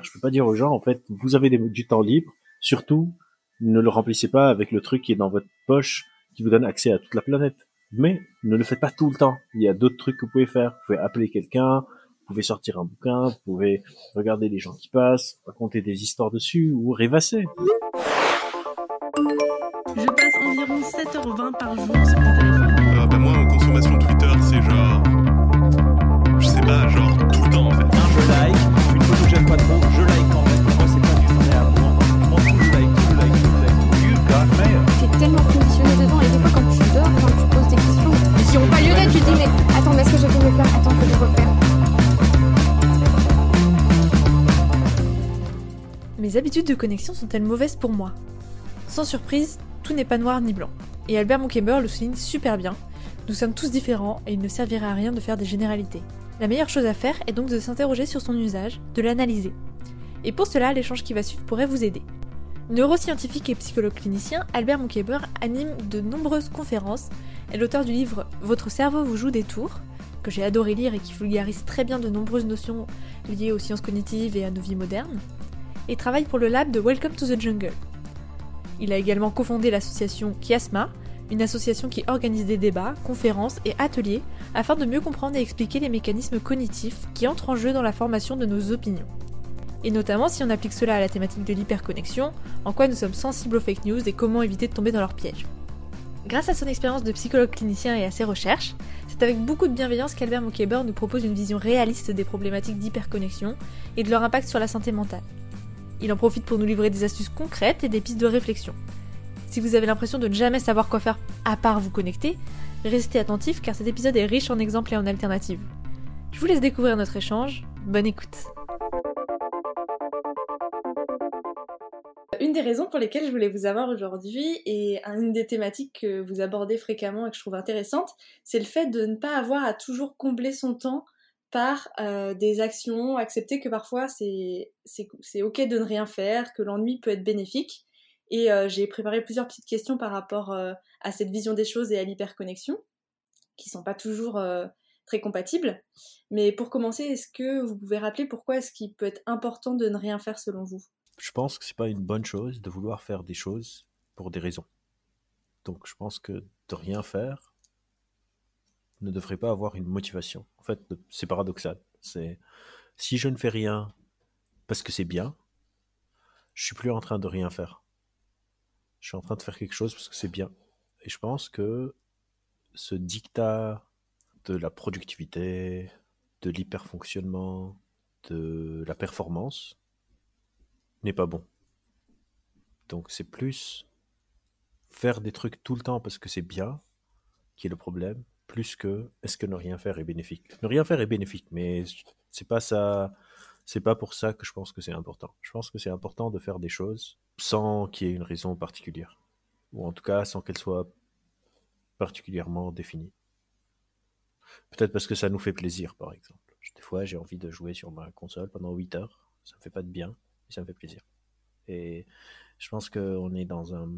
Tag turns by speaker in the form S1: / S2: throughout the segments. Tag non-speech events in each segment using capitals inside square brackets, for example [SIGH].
S1: Je peux pas dire aux gens, en fait, vous avez du temps libre, surtout, ne le remplissez pas avec le truc qui est dans votre poche, qui vous donne accès à toute la planète. Mais ne le faites pas tout le temps. Il y a d'autres trucs que vous pouvez faire. Vous pouvez appeler quelqu'un, vous pouvez sortir un bouquin, vous pouvez regarder les gens qui passent, raconter des histoires dessus ou rêvasser.
S2: Je passe environ 7h20 par jour sur mon téléphone.
S3: Euh, bah moi, en consommation Twitter, c'est genre... Je sais pas, genre
S4: mais est-ce que
S2: Mes habitudes de connexion sont-elles mauvaises pour moi? Sans surprise, tout n'est pas noir ni blanc. Et Albert Monkember le souligne super bien. Nous sommes tous différents et il ne servirait à rien de faire des généralités. La meilleure chose à faire est donc de s'interroger sur son usage, de l'analyser. Et pour cela, l'échange qui va suivre pourrait vous aider. Neuroscientifique et psychologue clinicien, Albert Monkember anime de nombreuses conférences, est l'auteur du livre Votre cerveau vous joue des tours, que j'ai adoré lire et qui vulgarise très bien de nombreuses notions liées aux sciences cognitives et à nos vies modernes, et travaille pour le lab de Welcome to the Jungle. Il a également cofondé l'association Kiasma, une association qui organise des débats, conférences et ateliers afin de mieux comprendre et expliquer les mécanismes cognitifs qui entrent en jeu dans la formation de nos opinions. Et notamment si on applique cela à la thématique de l'hyperconnexion, en quoi nous sommes sensibles aux fake news et comment éviter de tomber dans leur piège. Grâce à son expérience de psychologue clinicien et à ses recherches, c'est avec beaucoup de bienveillance qu'Albert Mokeber nous propose une vision réaliste des problématiques d'hyperconnexion et de leur impact sur la santé mentale. Il en profite pour nous livrer des astuces concrètes et des pistes de réflexion. Si vous avez l'impression de ne jamais savoir quoi faire à part vous connecter, restez attentif car cet épisode est riche en exemples et en alternatives. Je vous laisse découvrir notre échange. Bonne écoute. Une des raisons pour lesquelles je voulais vous avoir aujourd'hui et une des thématiques que vous abordez fréquemment et que je trouve intéressante, c'est le fait de ne pas avoir à toujours combler son temps par euh, des actions, accepter que parfois c'est ok de ne rien faire, que l'ennui peut être bénéfique. Et euh, j'ai préparé plusieurs petites questions par rapport euh, à cette vision des choses et à l'hyperconnexion, qui sont pas toujours très compatibles. Mais pour commencer, est-ce que vous pouvez rappeler pourquoi est-ce qu'il peut être important de ne rien faire selon vous?
S1: Je pense que c'est pas une bonne chose de vouloir faire des choses pour des raisons. Donc je pense que de rien faire, ne devrait pas avoir une motivation. En fait, c'est paradoxal. C'est si je ne fais rien parce que c'est bien, je suis plus en train de rien faire. Je suis en train de faire quelque chose parce que c'est bien. Et je pense que ce dictat de la productivité, de l'hyperfonctionnement, de la performance n'est pas bon. Donc c'est plus faire des trucs tout le temps parce que c'est bien qui est le problème plus que est-ce que ne rien faire est bénéfique. Ne rien faire est bénéfique, mais c'est pas ça. C'est pas pour ça que je pense que c'est important. Je pense que c'est important de faire des choses sans qu'il y ait une raison particulière, ou en tout cas sans qu'elle soit particulièrement définie. Peut-être parce que ça nous fait plaisir, par exemple. Des fois, j'ai envie de jouer sur ma console pendant 8 heures. Ça me fait pas de bien, ça me fait plaisir. Et je pense qu'on est dans, un,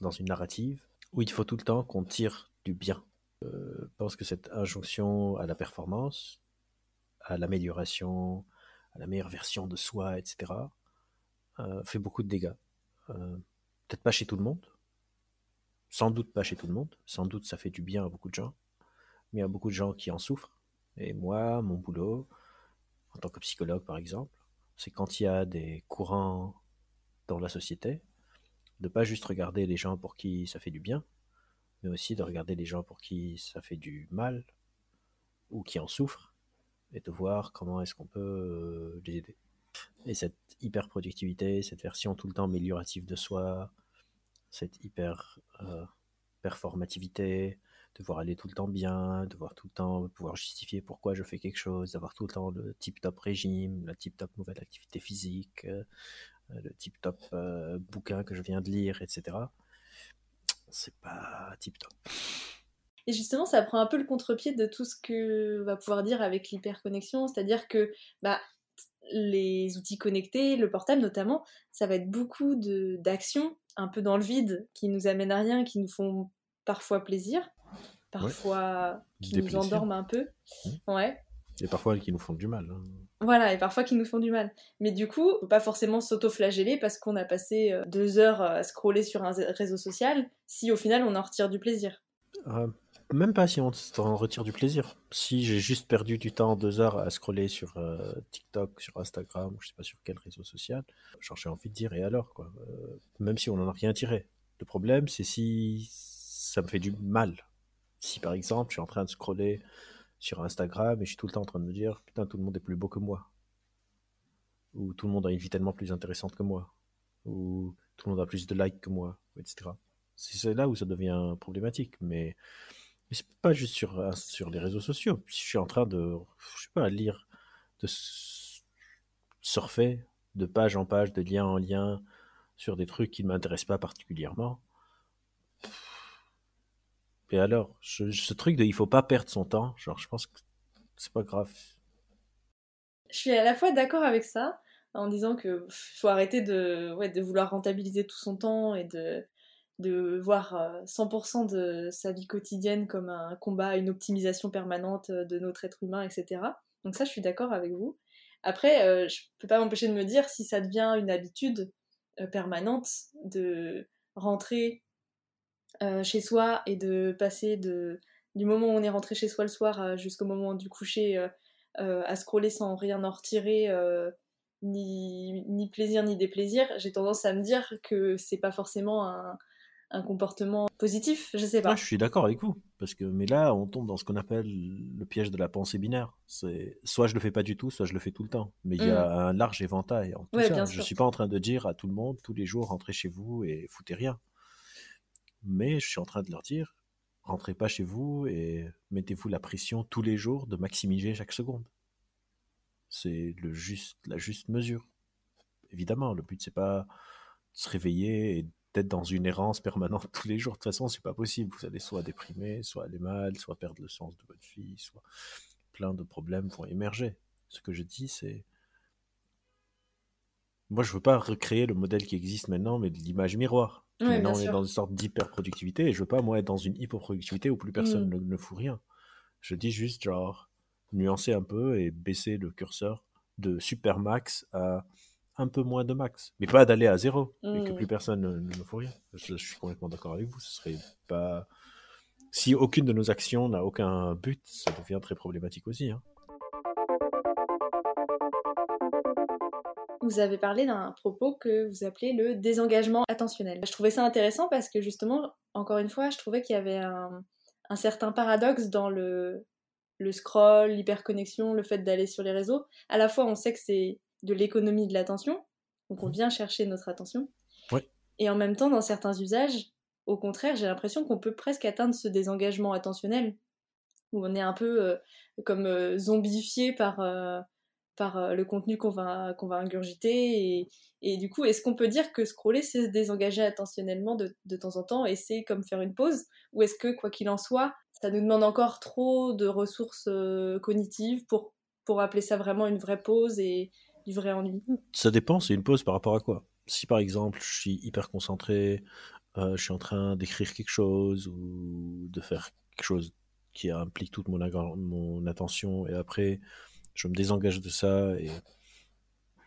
S1: dans une narrative où il faut tout le temps qu'on tire du bien euh, je pense que cette injonction à la performance, à l'amélioration, à la meilleure version de soi, etc., euh, fait beaucoup de dégâts. Euh, peut-être pas chez tout le monde, sans doute pas chez tout le monde, sans doute ça fait du bien à beaucoup de gens, mais il y a beaucoup de gens qui en souffrent. Et moi, mon boulot, en tant que psychologue par exemple, c'est quand il y a des courants dans la société, de pas juste regarder les gens pour qui ça fait du bien, mais aussi de regarder les gens pour qui ça fait du mal ou qui en souffrent et de voir comment est-ce qu'on peut euh, les aider. Et cette hyper productivité, cette version tout le temps améliorative de soi, cette hyper euh, performativité, devoir aller tout le temps bien, devoir tout le temps pouvoir justifier pourquoi je fais quelque chose, d'avoir tout le temps le tip-top régime, la tip-top nouvelle activité physique, euh, le tip-top bouquin que je viens de lire, etc c'est pas tip top.
S2: Et justement, ça prend un peu le contre-pied de tout ce que va pouvoir dire avec l'hyperconnexion, c'est-à-dire que bah, les outils connectés, le portable notamment, ça va être beaucoup d'actions un peu dans le vide qui nous amènent à rien, qui nous font parfois plaisir, parfois qui nous endorment un peu. Mmh. Ouais.
S1: Et parfois qui nous font du mal. hein.
S2: Voilà, et parfois qui nous font du mal. Mais du coup, faut pas forcément s'auto-flageller parce qu'on a passé euh, deux heures à scroller sur un réseau social, si au final on en retire du plaisir.
S1: Euh, même pas si on s'en retire du plaisir. Si j'ai juste perdu du temps, deux heures à scroller sur euh, TikTok, sur Instagram, ou je sais pas sur quel réseau social, genre j'ai envie de dire et alors quoi? Euh, même si on n'en a rien tiré. Le problème c'est si ça me fait du mal. Si par exemple je suis en train de scroller sur Instagram et je suis tout le temps en train de me dire putain tout le monde est plus beau que moi. Ou tout le monde a une vie tellement plus intéressante que moi. Ou tout le monde a plus de likes que moi, etc. C'est là où ça devient problématique. Mais, mais c'est pas juste sur, euh, sur les réseaux sociaux. Je suis en train de, je sais pas, lire, de surfer de page en page, de lien en lien sur des trucs qui ne m'intéressent pas particulièrement. Et alors, je- ce truc de il faut pas perdre son temps, genre je pense que c'est pas grave.
S2: Je suis à la fois d'accord avec ça, en disant que faut arrêter de, ouais, de vouloir rentabiliser tout son temps et de, de voir euh, 100% de sa vie quotidienne comme un combat, une optimisation permanente de notre être humain, etc. Donc ça, je suis d'accord avec vous. Après, euh, je peux pas m'empêcher de me dire si ça devient une habitude euh, permanente de rentrer euh, chez soi et de passer de, du moment où on est rentré chez soi le soir euh, jusqu'au moment du coucher euh, à scroller sans rien en retirer, ni, ni plaisir ni déplaisir, j'ai tendance à me dire que c'est pas forcément un, un comportement positif, je sais pas.
S1: Je suis d'accord avec vous, parce que mais là on tombe dans ce qu'on appelle le piège de la pensée binaire. C'est soit je le fais pas du tout, soit je le fais tout le temps. Mais il y a un large éventail en tout.
S2: Ouais,
S1: ça. Je suis pas en train de dire à tout le monde tous les jours rentrez chez vous et foutez rien. Mais je suis en train de leur dire rentrez pas chez vous et mettez-vous la pression tous les jours de maximiser chaque seconde. C'est le juste la juste mesure. Évidemment, le but c'est pas de se réveiller et d'être dans une errance permanente tous les jours. De toute façon, c'est pas possible. Vous allez soit déprimer, soit aller mal, soit perdre le sens de votre vie, soit plein de problèmes vont émerger. Ce que je dis, c'est moi, je veux pas recréer le modèle qui existe maintenant, mais l'image miroir.
S2: Ouais,
S1: on est dans une sorte d'hyper-productivité et je veux pas, moi, être dans une hyper-productivité où plus personne
S2: Mm.
S1: ne, ne fout rien. Je dis juste, genre, nuancer un peu et baisser le curseur de super max à un peu moins de max. Mais pas d'aller à zéro et que
S2: Mm.
S1: plus personne ne, ne fout rien. Je, je suis complètement d'accord avec vous. Ce serait pas. Si aucune de nos actions n'a aucun but, ça devient très problématique aussi. hein.
S2: Vous avez parlé d'un propos que vous appelez le désengagement attentionnel. Je trouvais ça intéressant parce que justement, encore une fois, je trouvais qu'il y avait un, un certain paradoxe dans le, le scroll, l'hyperconnexion, le fait d'aller sur les réseaux. À la fois, on sait que c'est de l'économie de l'attention, donc on
S1: Mhm.
S2: vient chercher notre attention.
S1: Ouais.
S2: Et en même temps, dans certains usages, au contraire, j'ai l'impression qu'on peut presque atteindre ce désengagement attentionnel, où on est un peu euh, comme euh, zombifié par, euh, par euh, le contenu qu'on va, va ingurgiter. Et, et du coup, est-ce qu'on peut dire que scroller, c'est se désengager attentionnellement de, de temps en temps et c'est comme faire une pause? Ou est-ce que, quoi qu'il en soit, ça nous demande encore trop de ressources euh, cognitives pour, pour appeler ça vraiment une vraie pause et du vrai ennui?
S1: Ça dépend, c'est une pause par rapport à quoi? Si par exemple, je suis hyper concentré, euh, je suis en train d'écrire quelque chose ou de faire quelque chose qui implique toute mon attention et après je me désengage de ça et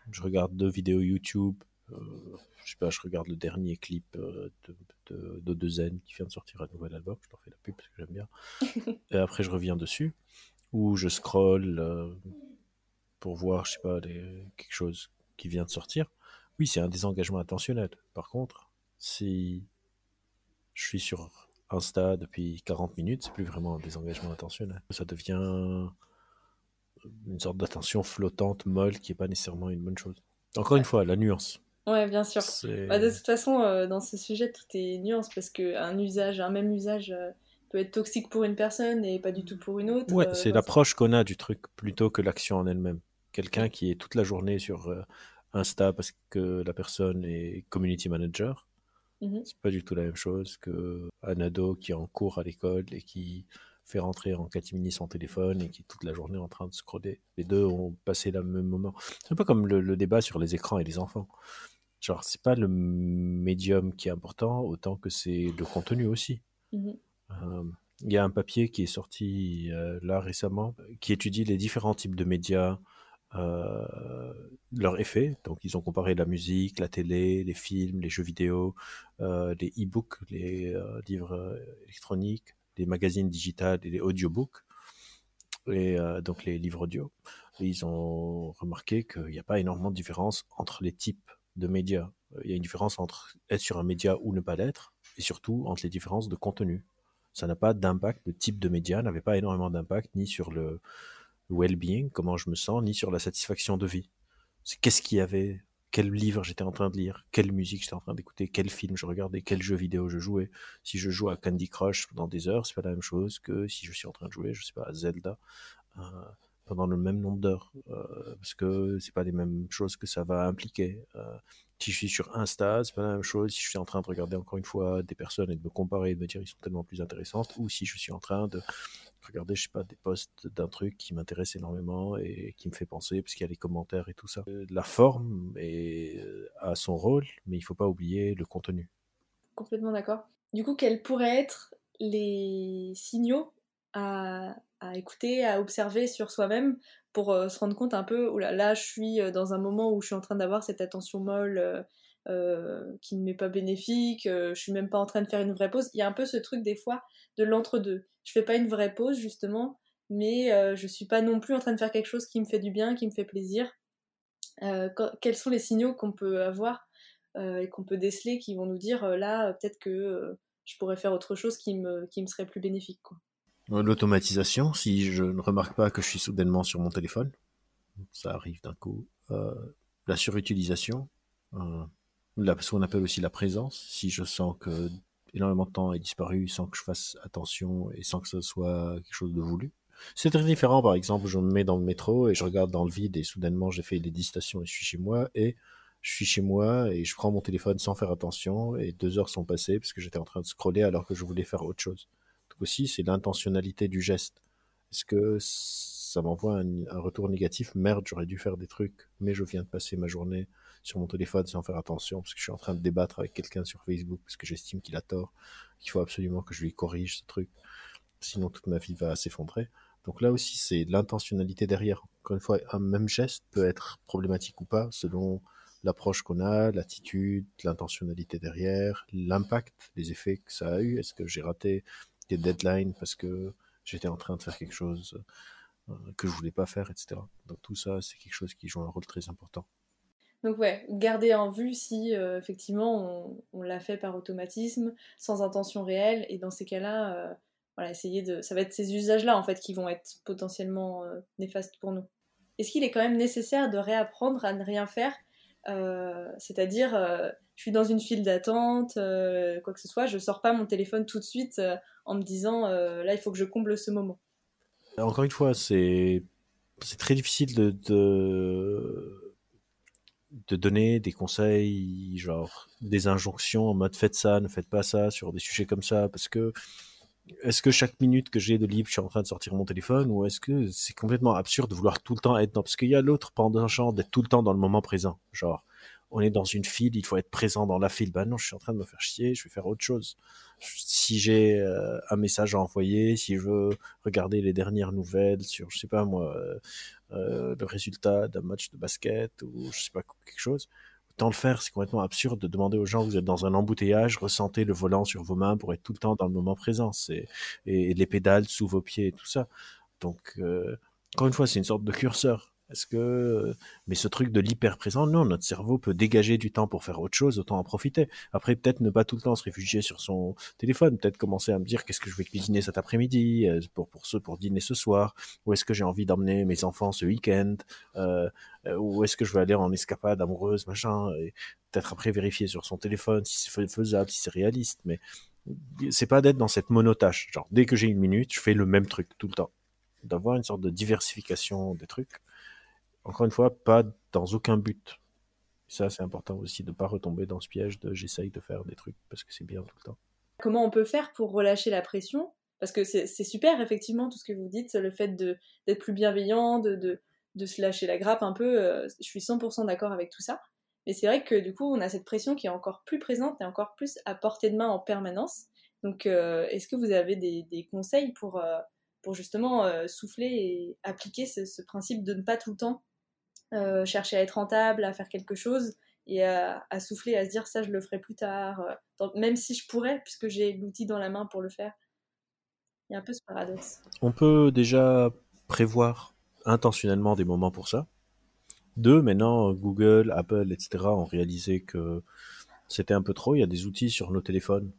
S1: je regarde deux vidéos YouTube, euh, je sais pas, je regarde le dernier clip euh, de, de, de De Zen qui vient de sortir un nouvel album, je leur fais la pub parce que j'aime bien. [LAUGHS] et après je reviens dessus, ou je scroll euh, pour voir, je sais pas, quelque chose qui vient de sortir. Oui, c'est un désengagement attentionnel. Par contre, si je suis sur Insta depuis 40 minutes, c'est plus vraiment un désengagement attentionnel. Ça devient une sorte d'attention flottante, molle, qui est pas nécessairement une bonne chose. Encore une fois, la nuance.
S2: Ouais, bien sûr. Bah, de toute façon, euh, dans ce sujet, tout est nuance parce qu'un usage, un même usage euh, peut être toxique pour une personne et pas du tout pour une autre.
S1: Ouais,
S2: euh,
S1: c'est l'approche qu'on a du truc plutôt que l'action en elle-même. Quelqu'un qui est toute la journée sur Insta parce que la personne est community manager,
S2: Mhm.
S1: c'est pas du tout la même chose que un ado qui est en cours à l'école et qui fait rentrer en catimini son téléphone et qui est toute la journée en train de scroller. Les deux ont passé le même moment. C'est un peu comme le, le débat sur les écrans et les enfants. Genre, c'est pas le médium qui est important autant que c'est le contenu aussi.
S2: Mhm.
S1: Euh, Il y a un papier qui est sorti euh, là récemment qui étudie les différents types de médias, euh, leur effet. Donc, ils ont comparé la musique, la télé, les films, les jeux vidéo, euh, les e-books, les euh, livres euh, électroniques, les magazines digitales et les audiobooks, et euh, donc les livres audio. Ils ont remarqué qu'il n'y a pas énormément de différence entre les types de médias. Il y a une différence entre être sur un média ou ne pas l'être, et surtout entre les différences de contenu. Ça n'a pas d'impact, le type de média n'avait pas énormément d'impact ni sur le well-being, comment je me sens, ni sur la satisfaction de vie. C'est qu'est-ce qu'il y avait, quel livre j'étais en train de lire, quelle musique j'étais en train d'écouter, quel film je regardais, quel jeu vidéo je jouais. Si je joue à Candy Crush pendant des heures, c'est pas la même chose que si je suis en train de jouer, je sais pas, à Zelda euh, pendant le même nombre d'heures, euh, parce que c'est pas les mêmes choses que ça va impliquer. Euh, si je suis sur Insta, c'est pas la même chose. Si je suis en train de regarder encore une fois des personnes et de me comparer et de me dire ils sont tellement plus intéressantes, ou si je suis en train de regarder, je sais pas, des posts d'un truc qui m'intéresse énormément et qui me fait penser, parce qu'il y a les commentaires et tout ça. Euh, La forme euh, a son rôle, mais il faut pas oublier le contenu.
S2: Complètement d'accord. Du coup, quels pourraient être les signaux à, écouter, à observer sur soi-même pour euh, se rendre compte un peu, oula, là, je suis euh, dans un moment où je suis en train d'avoir cette attention molle euh, qui ne m'est pas bénéfique, je suis même pas en train de faire une vraie pause. Il y a un peu ce truc des fois de l'entre-deux. Je fais pas une vraie pause justement, mais je suis pas non plus en train de faire quelque chose qui me fait du bien, qui me fait plaisir. Quels sont les signaux qu'on peut avoir et qu'on peut déceler qui vont nous dire là, peut-être que je pourrais faire autre chose qui me, qui me serait plus bénéfique. Quoi.
S1: Euh, L'automatisation, si je ne remarque pas que je suis soudainement sur mon téléphone, ça arrive d'un coup. Euh, la surutilisation, euh, la, ce qu'on appelle aussi la présence, si je sens que énormément de temps est disparu sans que je fasse attention et sans que ce soit quelque chose de voulu. C'est très différent, par exemple, je me mets dans le métro et je regarde dans le vide et soudainement j'ai fait les 10 stations et je suis chez moi et je suis chez moi et je prends mon téléphone sans faire attention et deux heures sont passées parce que j'étais en train de scroller alors que je voulais faire autre chose. Aussi, c'est l'intentionnalité du geste. Est-ce que ça m'envoie un, un retour négatif? Merde, j'aurais dû faire des trucs, mais je viens de passer ma journée sur mon téléphone sans faire attention parce que je suis en train de débattre avec quelqu'un sur Facebook parce que j'estime qu'il a tort, qu'il faut absolument que je lui corrige ce truc. Sinon, toute ma vie va s'effondrer. Donc là aussi, c'est l'intentionnalité derrière. Encore une fois, un même geste peut être problématique ou pas selon l'approche qu'on a, l'attitude, l'intentionnalité derrière, l'impact, les effets que ça a eu. Est-ce que j'ai raté des deadlines parce que j'étais en train de faire quelque chose euh, que je voulais pas faire, etc. Donc tout ça, c'est quelque chose qui joue un rôle très important.
S2: Donc ouais, garder en vue si euh, effectivement on, l'a fait par automatisme, sans intention réelle, et dans ces cas-là, euh, voilà, essayer de. Ça va être ces usages-là en fait qui vont être potentiellement néfastes pour nous. Est-ce qu'il est quand même nécessaire de réapprendre à ne rien faire Euh, C'est-à-dire, euh, je suis dans une file d'attente, euh, quoi que ce soit, je sors pas mon téléphone tout de suite en me disant là il faut que je comble ce moment.
S1: Encore une fois, c'est c'est très difficile de, de de donner des conseils, genre des injonctions en mode faites ça, ne faites pas ça sur des sujets comme ça, parce que est-ce que chaque minute que j'ai de libre, je suis en train de sortir mon téléphone, ou est-ce que c'est complètement absurde de vouloir tout le temps être dans, parce qu'il y a l'autre penchant d'être tout le temps dans le moment présent, genre on est dans une file, il faut être présent dans la file. Ben non, je suis en train de me faire chier, je vais faire autre chose. Si j'ai euh, un message à envoyer, si je veux regarder les dernières nouvelles sur, je sais pas moi, euh, euh, le résultat d'un match de basket ou je sais pas quelque chose, autant le faire. C'est complètement absurde de demander aux gens, vous êtes dans un embouteillage, ressentez le volant sur vos mains pour être tout le temps dans le moment présent. C'est et les pédales sous vos pieds et tout ça. Donc euh, encore une fois, c'est une sorte de curseur. Est-ce que mais ce truc de l'hyper présent, non, notre cerveau peut dégager du temps pour faire autre chose, autant en profiter. Après, peut-être ne pas tout le temps se réfugier sur son téléphone, peut-être commencer à me dire qu'est-ce que je vais cuisiner cet après-midi euh, pour pour ce pour dîner ce soir, ou est-ce que j'ai envie d'emmener mes enfants ce week-end, euh, euh, ou est-ce que je vais aller en escapade amoureuse, machin, et peut-être après vérifier sur son téléphone si c'est faisable, si c'est réaliste, mais c'est pas d'être dans cette monotâche. Genre, dès que j'ai une minute, je fais le même truc tout le temps. D'avoir une sorte de diversification des trucs. Encore une fois, pas dans aucun but. Ça, c'est important aussi de ne pas retomber dans ce piège de j'essaye de faire des trucs parce que c'est bien tout le temps.
S2: Comment on peut faire pour relâcher la pression? Parce que c'est super, effectivement, tout ce que vous dites, le fait d'être plus bienveillant, de, se lâcher la grappe un peu. euh, je suis 100% d'accord avec tout ça. Mais c'est vrai que du coup, on a cette pression qui est encore plus présente et encore plus à portée de main en permanence. Donc, euh, est-ce que vous avez des, conseils pour, euh, justement souffler et appliquer ce principe de ne pas tout le temps? Euh, chercher à être rentable, à faire quelque chose et à, souffler, à se dire ça, je le ferai plus tard, euh, même si je pourrais, puisque j'ai l'outil dans la main pour le faire. Il y a un peu ce paradoxe.
S1: On peut déjà prévoir intentionnellement des moments pour ça. Deux, maintenant, Google, Apple, etc. ont réalisé que c'était un peu trop. Il y a des outils sur nos téléphones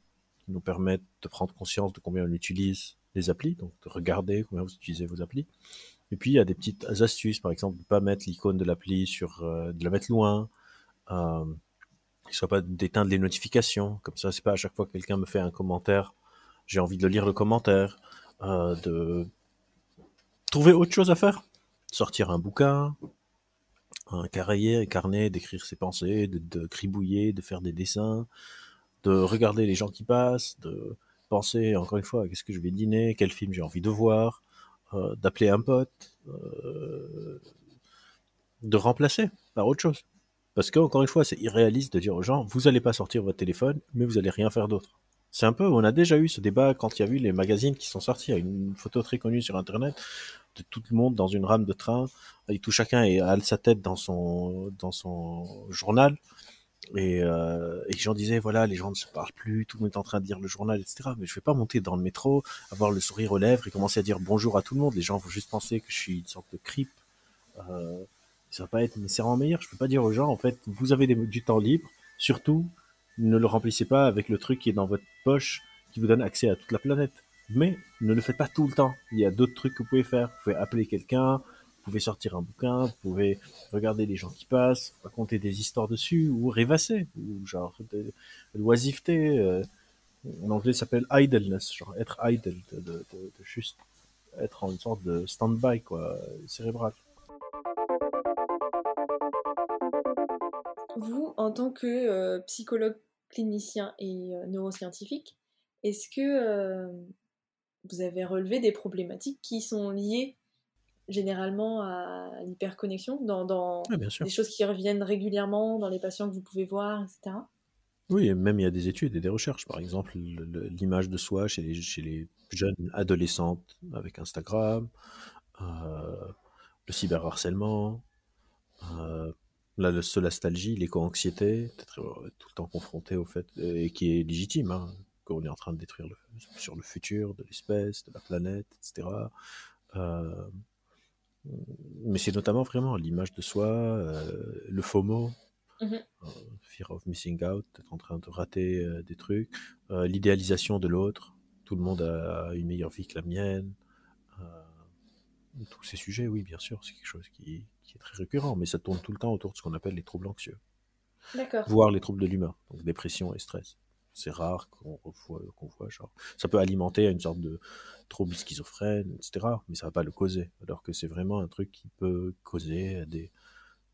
S1: qui nous permettent de prendre conscience de combien on utilise les applis, donc de regarder combien vous utilisez vos applis. Et puis, il y a des petites astuces, par exemple, ne pas mettre l'icône de l'appli sur, euh, de la mettre loin, euh, soit pas d'éteindre les notifications. Comme ça, c'est pas à chaque fois que quelqu'un me fait un commentaire, j'ai envie de lire le commentaire, euh, de trouver autre chose à faire, sortir un bouquin, un carrier, carnet, d'écrire ses pensées, de, de cribouiller, de faire des dessins, de regarder les gens qui passent, de penser encore une fois à qu'est-ce que je vais dîner, quel film j'ai envie de voir, euh, d'appeler un pote, euh, de remplacer par autre chose. Parce que encore une fois, c'est irréaliste de dire aux gens, vous allez pas sortir votre téléphone, mais vous allez rien faire d'autre. C'est un peu, on a déjà eu ce débat quand il y a eu les magazines qui sont sortis. Une photo très connue sur Internet de tout le monde dans une rame de train, et tout chacun a sa tête dans son journal. Et, euh, et les voilà, les gens ne se parlent plus, tout le monde est en train de lire le journal, etc. Mais je vais pas monter dans le métro, avoir le sourire aux lèvres et commencer à dire bonjour à tout le monde. Les gens vont juste penser que je suis une sorte de creep. Euh, ça va pas être nécessairement meilleur. Je peux pas dire aux gens, en fait, vous avez du temps libre, surtout, ne le remplissez pas avec le truc qui est dans votre poche, qui vous donne accès à toute la planète. Mais ne le faites pas tout le temps. Il y a d'autres trucs que vous pouvez faire. Vous pouvez appeler quelqu'un, pouvez sortir un bouquin, vous pouvez regarder les gens qui passent, raconter des histoires dessus, ou rêvasser, ou genre de l'oisiveté. euh, en anglais, ça s'appelle idleness, genre être idle, de, juste être en une sorte de stand-by, quoi, cérébral.
S2: Vous, en tant que euh, psychologue clinicien et euh, neuroscientifique, est-ce que vous avez relevé des problématiques qui sont liées généralement à l'hyperconnexion, dans, dans
S1: sûr.
S2: des choses qui reviennent régulièrement dans les patients que vous pouvez voir, etc.
S1: Oui, et même il y a des études et des recherches. Par exemple, le- le- l'image de soi chez les, chez les jeunes adolescentes avec Instagram, euh, le cyberharcèlement, euh, la, la solastalgie, l'éco-anxiété, peut-être euh, tout le temps confronté au fait, euh, et qui est légitime, hein, qu'on est en train de détruire le, sur le futur de l'espèce, de la planète, etc. Euh, mais c'est notamment vraiment l'image de soi, euh, le FOMO, euh, fear of missing out, d'être en train de rater euh, des trucs, l'idéalisation de l'autre, tout le monde a une meilleure vie que la mienne. tous ces sujets, oui, bien sûr, c'est quelque chose qui, qui est très récurrent, mais ça tourne tout le temps autour de ce qu'on appelle les troubles anxieux, voire les troubles de l'humeur, donc dépression et stress. C'est rare qu'on voit, qu'on voit genre. Ça peut alimenter une sorte de trouble schizophrène, etc., mais ça va pas le causer, alors que c'est vraiment un truc qui peut causer des,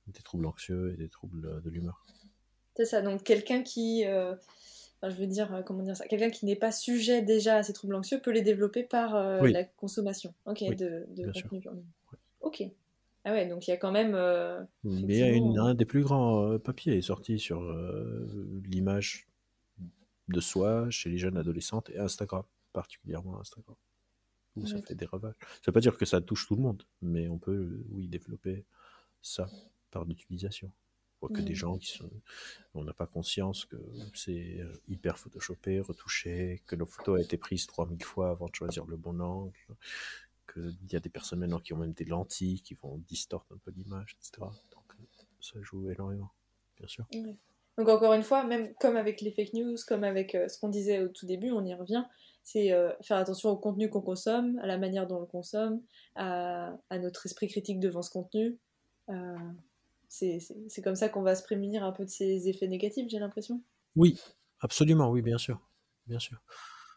S1: des troubles anxieux et des troubles de l'humeur.
S2: C'est ça, donc quelqu'un qui, euh, enfin, je veux dire, euh, comment dire ça, quelqu'un qui n'est pas sujet déjà à ces troubles anxieux peut les développer par euh,
S1: Oui.
S2: la consommation, ok,
S1: Oui,
S2: de, de contenu. Ok. Ah ouais, donc il y a quand même. euh,
S1: Mais il y a une- un des plus grands papiers est sorti sur l'image de soi chez les jeunes adolescentes et Instagram, particulièrement Instagram, où ça fait des ravages. Ça veut pas dire que ça touche tout le monde, mais on peut, euh, oui, développer ça par l'utilisation. On voit que des gens qui sont... On n'a pas conscience que c'est euh, hyper photoshopé, retouché, que nos photos a été prise 3000 fois avant de choisir le bon angle, qu'il y a des personnes maintenant qui ont même des lentilles qui vont distorter un peu l'image, etc. Donc euh, ça joue énormément, bien sûr.
S2: Donc encore une fois, même comme avec les fake news, comme avec euh, ce qu'on disait au tout début, on y revient, c'est euh, faire attention au contenu qu'on consomme, à la manière dont on le consomme, à, notre esprit critique devant ce contenu. Euh, c'est comme ça qu'on va se prémunir un peu de ces effets négatifs, j'ai l'impression.
S1: Oui, absolument, oui, bien sûr. Bien sûr.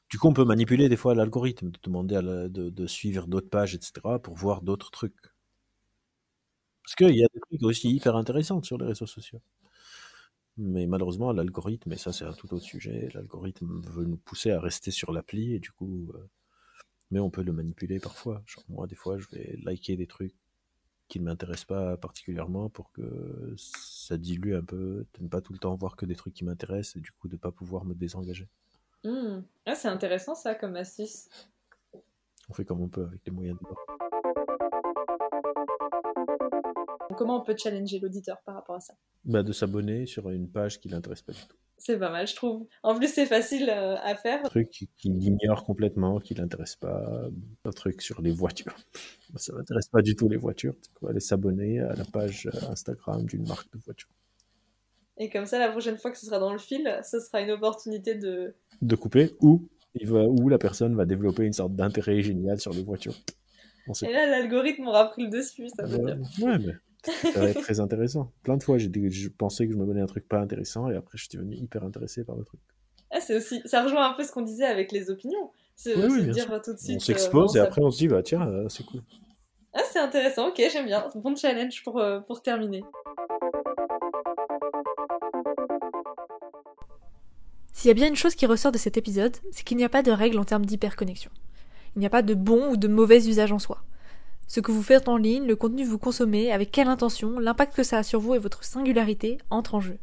S1: Du coup, on peut manipuler des fois l'algorithme, de demander de, de suivre d'autres pages, etc., pour voir d'autres trucs. Parce qu'il y a des trucs aussi hyper intéressants sur les réseaux sociaux. Mais malheureusement, l'algorithme, et ça c'est un tout autre sujet, l'algorithme veut nous pousser à rester sur l'appli, et du coup, euh, mais on peut le manipuler parfois. Genre, moi, des fois, je vais liker des trucs qui ne m'intéressent pas particulièrement pour que ça dilue un peu, de ne pas tout le temps voir que des trucs qui m'intéressent, et du coup, de ne pas pouvoir me désengager.
S2: Hmm. Ah, c'est intéressant ça comme astuce.
S1: On fait comme on peut avec les moyens de bord.
S2: Comment on peut challenger l'auditeur par rapport à ça?
S1: Bah, de s'abonner sur une page qui l'intéresse pas du tout.
S2: C'est pas mal, je trouve. En plus, c'est facile euh, à faire.
S1: Un truc qui, qui l'ignore complètement, qui l'intéresse pas. Un truc sur les voitures. Ça m'intéresse pas du tout les voitures. Il faut aller s'abonner à la page euh, Instagram d'une marque de voiture.
S2: Et comme ça, la prochaine fois que ce sera dans le fil, ce sera une opportunité de.
S1: De couper ou il va, où la personne va développer une sorte d'intérêt génial sur les voitures. On sait
S2: Et là, l'algorithme aura pris le dessus, ça veut
S1: Ouais,
S2: dire.
S1: ouais, mais ça va être [LAUGHS] très intéressant. Plein de fois, j'ai je pensais que je me donnais un truc pas intéressant et après, je suis devenu hyper intéressé par le truc.
S2: Ah, c'est aussi. Ça rejoint un peu ce qu'on disait avec les opinions. C'est
S1: Oui, oui,
S2: dire tout de suite.
S1: On
S2: euh,
S1: s'expose
S2: bon,
S1: et
S2: ça-
S1: après, on se dit, bah tiens, euh, c'est cool.
S2: Ah, c'est intéressant, ok, j'aime bien. Bon challenge pour, euh, pour terminer. S'il y a bien une chose qui ressort de cet épisode, c'est qu'il n'y a pas de règle en termes d'hyperconnexion. Il n'y a pas de bon ou de mauvais usage en soi. Ce que vous faites en ligne, le contenu que vous consommez, avec quelle intention, l'impact que ça a sur vous et votre singularité entrent en jeu.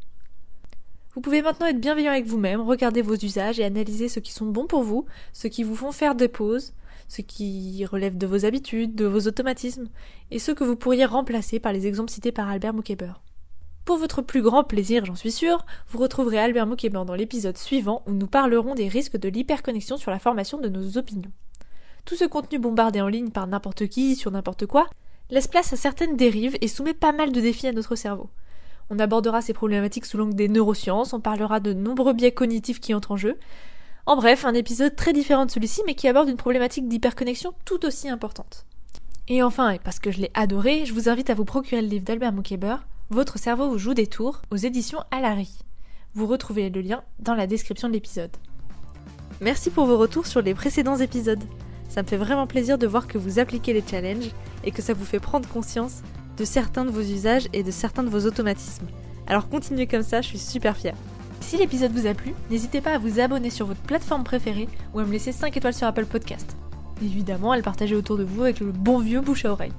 S2: Vous pouvez maintenant être bienveillant avec vous-même, regarder vos usages et analyser ceux qui sont bons pour vous, ceux qui vous font faire des pauses, ceux qui relèvent de vos habitudes, de vos automatismes, et ceux que vous pourriez remplacer par les exemples cités par Albert Moukeber. Pour votre plus grand plaisir, j'en suis sûre, vous retrouverez Albert Moukeber dans l'épisode suivant où nous parlerons des risques de l'hyperconnexion sur la formation de nos opinions. Tout ce contenu bombardé en ligne par n'importe qui, sur n'importe quoi, laisse place à certaines dérives et soumet pas mal de défis à notre cerveau. On abordera ces problématiques sous l'angle des neurosciences, on parlera de nombreux biais cognitifs qui entrent en jeu. En bref, un épisode très différent de celui-ci, mais qui aborde une problématique d'hyperconnexion tout aussi importante. Et enfin, et parce que je l'ai adoré, je vous invite à vous procurer le livre d'Albert Moukeber, Votre cerveau vous joue des tours, aux éditions Alary. Vous retrouvez le lien dans la description de l'épisode. Merci pour vos retours sur les précédents épisodes. Ça me fait vraiment plaisir de voir que vous appliquez les challenges et que ça vous fait prendre conscience de certains de vos usages et de certains de vos automatismes. Alors continuez comme ça, je suis super fière. Si l'épisode vous a plu, n'hésitez pas à vous abonner sur votre plateforme préférée ou à me laisser 5 étoiles sur Apple Podcast. Évidemment, à le partager autour de vous avec le bon vieux bouche à oreille.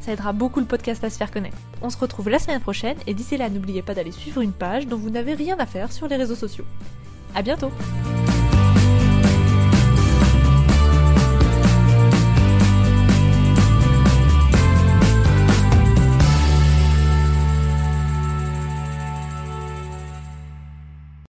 S2: Ça aidera beaucoup le podcast à se faire connaître. On se retrouve la semaine prochaine et d'ici là, n'oubliez pas d'aller suivre une page dont vous n'avez rien à faire sur les réseaux sociaux. À bientôt!